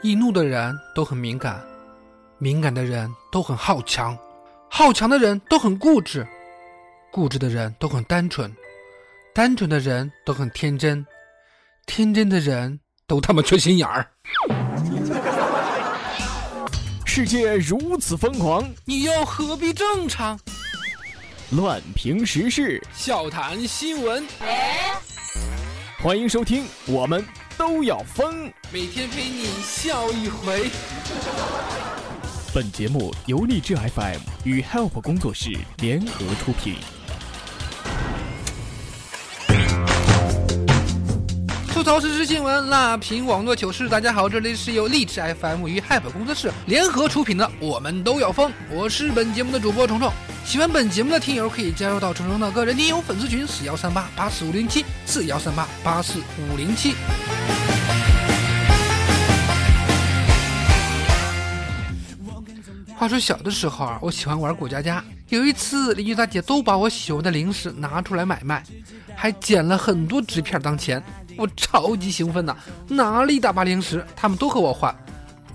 易怒的人都很敏感，敏感的人都很好强，好强的人都很固执，固执的人都很单纯，单纯的人都很天真，天真的人都他妈缺心眼儿。世界如此疯狂，你又何必正常？乱评时事，笑谈新闻，欢迎收听，我们都要疯。每天陪你笑一回。本节目由励志 FM 与 Help 工作室联合出品。吐槽时事新闻，辣评网络糗事。大家好，这里是由励志 FM 与 Hype 工作室联合出品的《我们都要疯》，我是本节目的主播虫虫。喜欢本节目的听友可以加入到虫虫的个人听友粉丝群：四幺三八八四五零七四幺三八八四五零七。话说小的时候啊，我喜欢玩过家家。有一次，邻居大姐都把我喜欢的零食拿出来买卖，还捡了很多纸片当钱，我超级兴奋呐，拿了一大把零食，他们都和我换。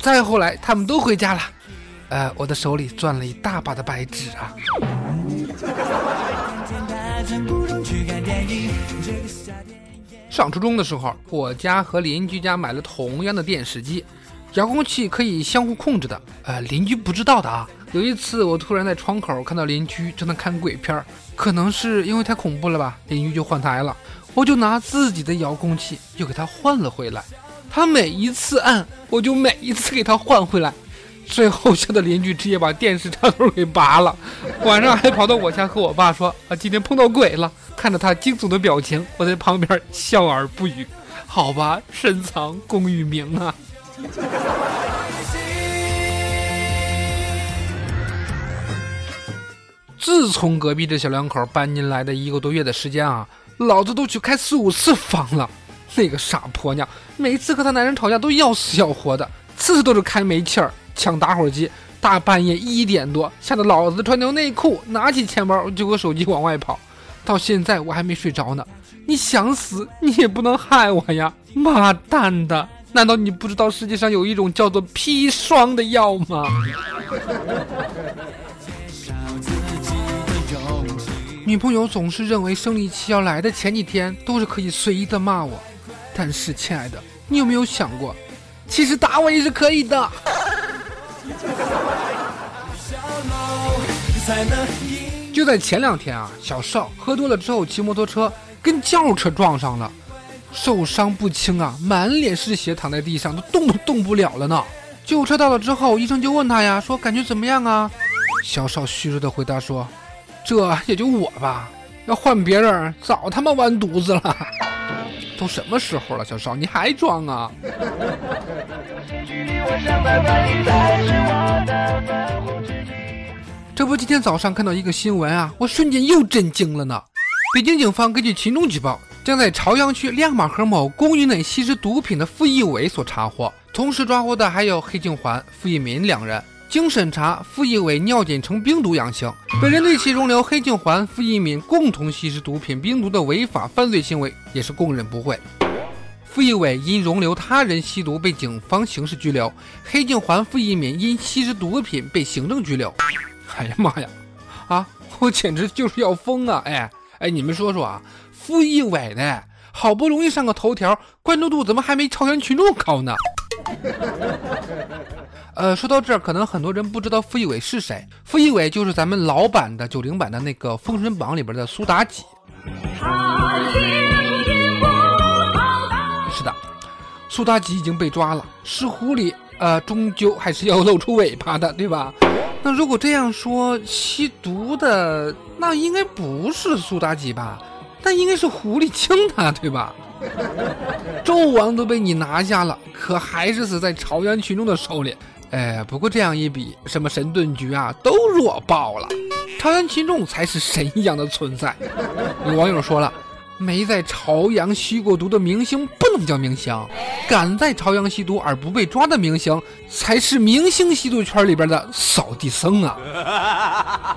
再后来，他们都回家了，呃，我的手里攥了一大把的白纸啊。上初中的时候，我家和邻居家买了同样的电视机。遥控器可以相互控制的，呃，邻居不知道的啊。有一次，我突然在窗口看到邻居正在看鬼片，可能是因为太恐怖了吧，邻居就换台了。我就拿自己的遥控器又给他换了回来。他每一次按，我就每一次给他换回来。最后吓得邻居直接把电视插头给拔了，晚上还跑到我家和我爸说啊，今天碰到鬼了。看着他惊悚的表情，我在旁边笑而不语。好吧，深藏功与名啊。自从隔壁这小两口搬进来的一个多月的时间啊，老子都去开四五次房了。那个傻婆娘，每次和她男人吵架都要死要活的，次次都是开煤气儿、抢打火机。大半夜一点多，吓得老子穿条内裤，拿起钱包就和手机往外跑。到现在我还没睡着呢。你想死，你也不能害我呀！妈蛋的！难道你不知道世界上有一种叫做砒霜的药吗？女朋友总是认为生理期要来的前几天都是可以随意的骂我，但是亲爱的，你有没有想过，其实打我也是可以的。就在前两天啊，小邵喝多了之后骑摩托车跟轿车撞上了。受伤不轻啊，满脸是血，躺在地上都动都动不了了呢。救护车到了之后，医生就问他呀，说感觉怎么样啊？小邵虚弱的回答说：“这也就我吧，要换别人早他妈完犊子了。”都什么时候了，小邵你还装啊？这不，今天早上看到一个新闻啊，我瞬间又震惊了呢。北京警方根据群众举报。将在朝阳区亮马河某公寓内吸食毒品的傅艺伟所查获，同时抓获的还有黑静环、傅一民两人。经审查，傅艺伟尿检呈冰毒阳性，本人对其容留黑静环、傅一民共同吸食毒品冰毒的违法犯罪行为也是供认不讳。傅艺伟因容留他人吸毒被警方刑事拘留，黑静环、傅一民因吸食毒品被行政拘留。哎呀妈呀，啊，我简直就是要疯啊！哎哎，你们说说啊？傅艺伟呢？好不容易上个头条，关注度怎么还没朝阳群众高呢？呃，说到这儿，可能很多人不知道傅艺伟是谁。傅艺伟就是咱们老版的九零版的那个《封神榜》里边的苏妲己。是的，苏妲己已经被抓了，是狐狸，呃，终究还是要露出尾巴的，对吧？那如果这样说，吸毒的那应该不是苏妲己吧？那应该是狐狸精他，对吧？纣王都被你拿下了，可还是死在朝阳群众的手里。哎，不过这样一比，什么神盾局啊，都弱爆了。朝阳群众才是神一样的存在。有网友说了，没在朝阳吸过毒的明星不能叫明星，敢在朝阳吸毒而不被抓的明星，才是明星吸毒圈里边的扫地僧啊。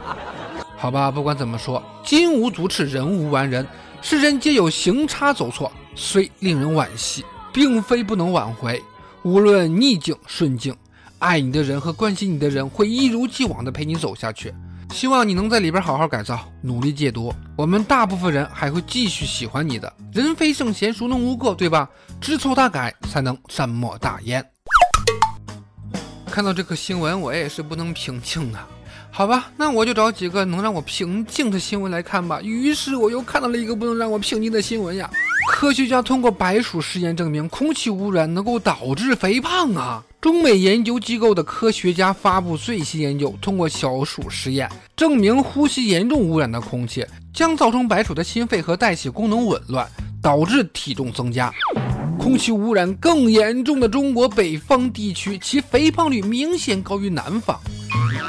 好吧，不管怎么说，金无足赤，人无完人。世人皆有行差走错，虽令人惋惜，并非不能挽回。无论逆境顺境，爱你的人和关心你的人会一如既往的陪你走下去。希望你能在里边好好改造，努力戒毒。我们大部分人还会继续喜欢你的。人非圣贤，孰能无过，对吧？知错大改，才能善莫大焉。看到这个新闻，我也是不能平静的。好吧，那我就找几个能让我平静的新闻来看吧。于是我又看到了一个不能让我平静的新闻呀。科学家通过白鼠实验证明，空气污染能够导致肥胖啊。中美研究机构的科学家发布最新研究，通过小鼠实验证明，呼吸严重污染的空气将造成白鼠的心肺和代谢功能紊乱，导致体重增加。空气污染更严重的中国北方地区，其肥胖率明显高于南方。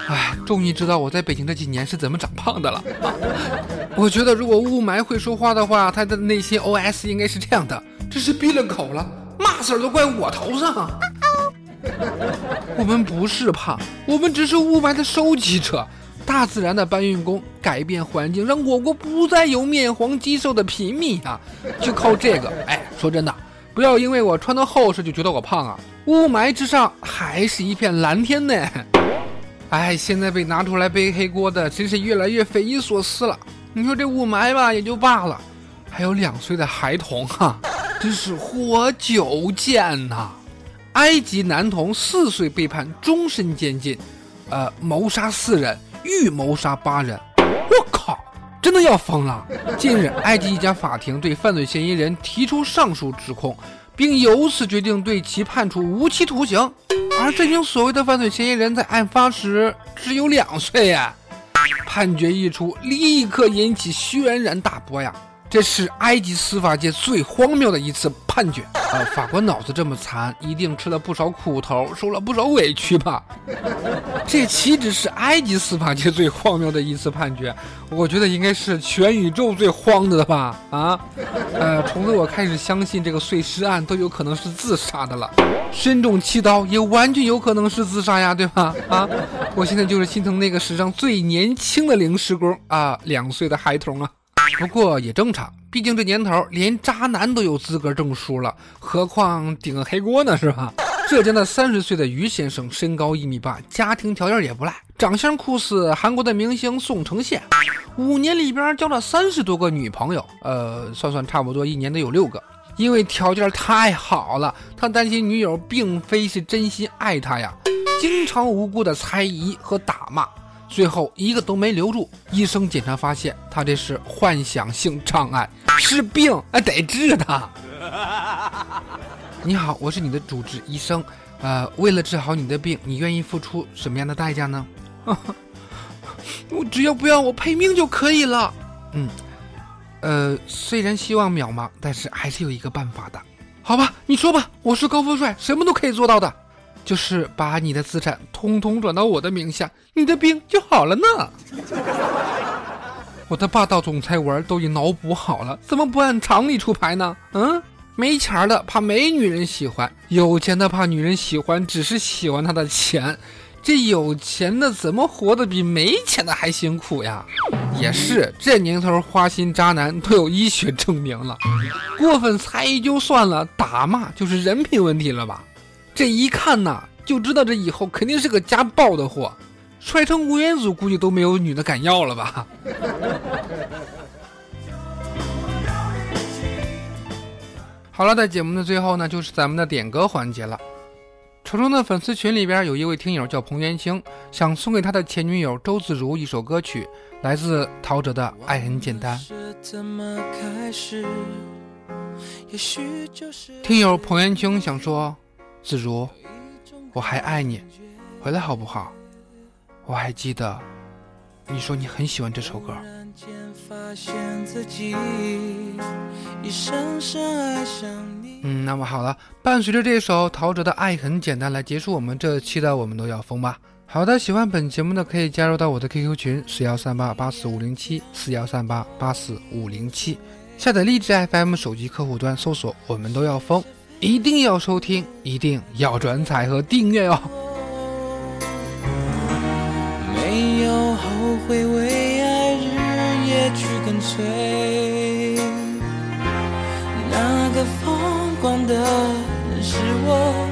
哎，终于知道我在北京这几年是怎么长胖的了。我觉得如果雾霾会说话的话，他的内心 OS 应该是这样的：这是闭了口了，嘛事儿都怪我头上。我们不是胖，我们只是雾霾的收集者，大自然的搬运工，改变环境，让我国不再有面黄肌瘦的平民啊！就靠这个。哎，说真的，不要因为我穿的厚实就觉得我胖啊！雾霾之上还是一片蓝天呢。哎，现在被拿出来背黑锅的真是越来越匪夷所思了。你说这雾霾吧也就罢了，还有两岁的孩童哈，真是活久见呐！埃及男童四岁被判终身监禁，呃，谋杀四人，预谋杀八人。我靠，真的要疯了！近日，埃及一家法庭对犯罪嫌疑人提出上述指控，并由此决定对其判处无期徒刑。而这名所谓的犯罪嫌疑人在案发时只有两岁呀！判决一出，立刻引起轩然大波呀！这是埃及司法界最荒谬的一次判决。呃，法官脑子这么残，一定吃了不少苦头，受了不少委屈吧？这岂止是埃及司法界最荒谬的一次判决？我觉得应该是全宇宙最荒的吧？啊？呃，从此我开始相信这个碎尸案都有可能是自杀的了，身中七刀也完全有可能是自杀呀，对吧？啊？我现在就是心疼那个史上最年轻的零时工啊，两岁的孩童啊。不过也正常，毕竟这年头连渣男都有资格证书了，何况顶个黑锅呢，是吧？浙江的三十岁的于先生，身高一米八，家庭条件也不赖，长相酷似韩国的明星宋承宪，五年里边交了三十多个女朋友，呃，算算差不多一年得有六个。因为条件太好了，他担心女友并非是真心爱他呀，经常无辜的猜疑和打骂。最后一个都没留住，医生检查发现他这是幻想性障碍，是病，哎，得治他。你好，我是你的主治医生，呃，为了治好你的病，你愿意付出什么样的代价呢？我只要不要我赔命就可以了。嗯，呃，虽然希望渺茫，但是还是有一个办法的。好吧，你说吧，我是高富帅，什么都可以做到的。就是把你的资产通通转到我的名下，你的病就好了呢。我的霸道总裁文都已脑补好了，怎么不按常理出牌呢？嗯，没钱的怕没女人喜欢，有钱的怕女人喜欢，只是喜欢他的钱。这有钱的怎么活得比没钱的还辛苦呀？也是，这年头花心渣男都有医学证明了，过分猜疑就算了，打骂就是人品问题了吧？这一看呐，就知道这以后肯定是个家暴的货，摔成吴彦祖估计都没有女的敢要了吧。好了，在节目的最后呢，就是咱们的点歌环节了。虫虫的粉丝群里边有一位听友叫彭元清，想送给他的前女友周子如一首歌曲，来自陶喆的《爱很简单》。听友彭元清想说。自如，我还爱你，回来好不好？我还记得，你说你很喜欢这首歌。嗯，那么好了，伴随着这首陶喆的《爱很简单》来结束我们这期的我们都要疯吧。好的，喜欢本节目的可以加入到我的 QQ 群四幺三八八四五零七四幺三八八四五零七，下载荔枝 FM 手机客户端搜索“我们都要疯”。一定要收听，一定要转载和订阅哦！没有后悔为爱日夜去跟随，那个疯狂的人是我。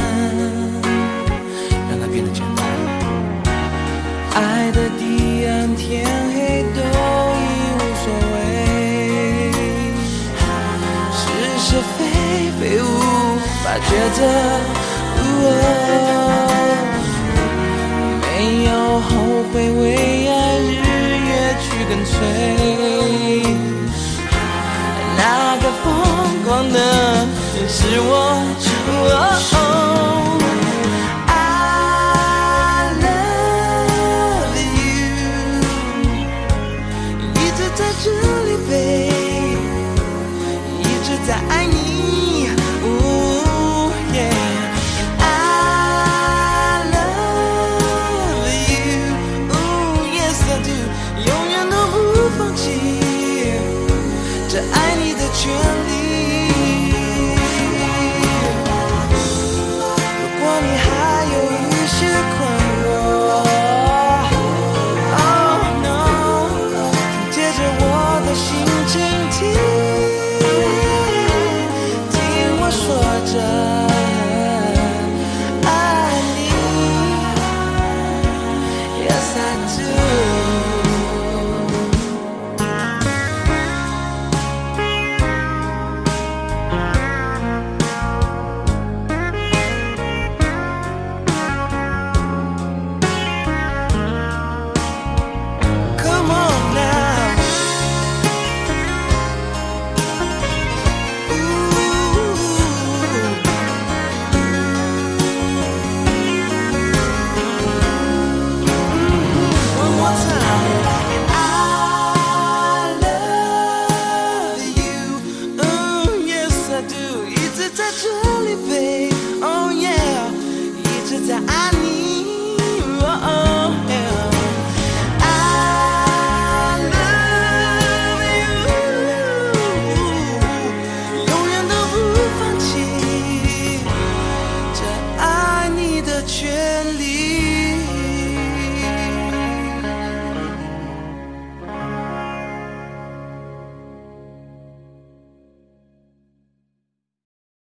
法抉择。没有后悔，为爱日夜去跟随。那个疯狂的是我。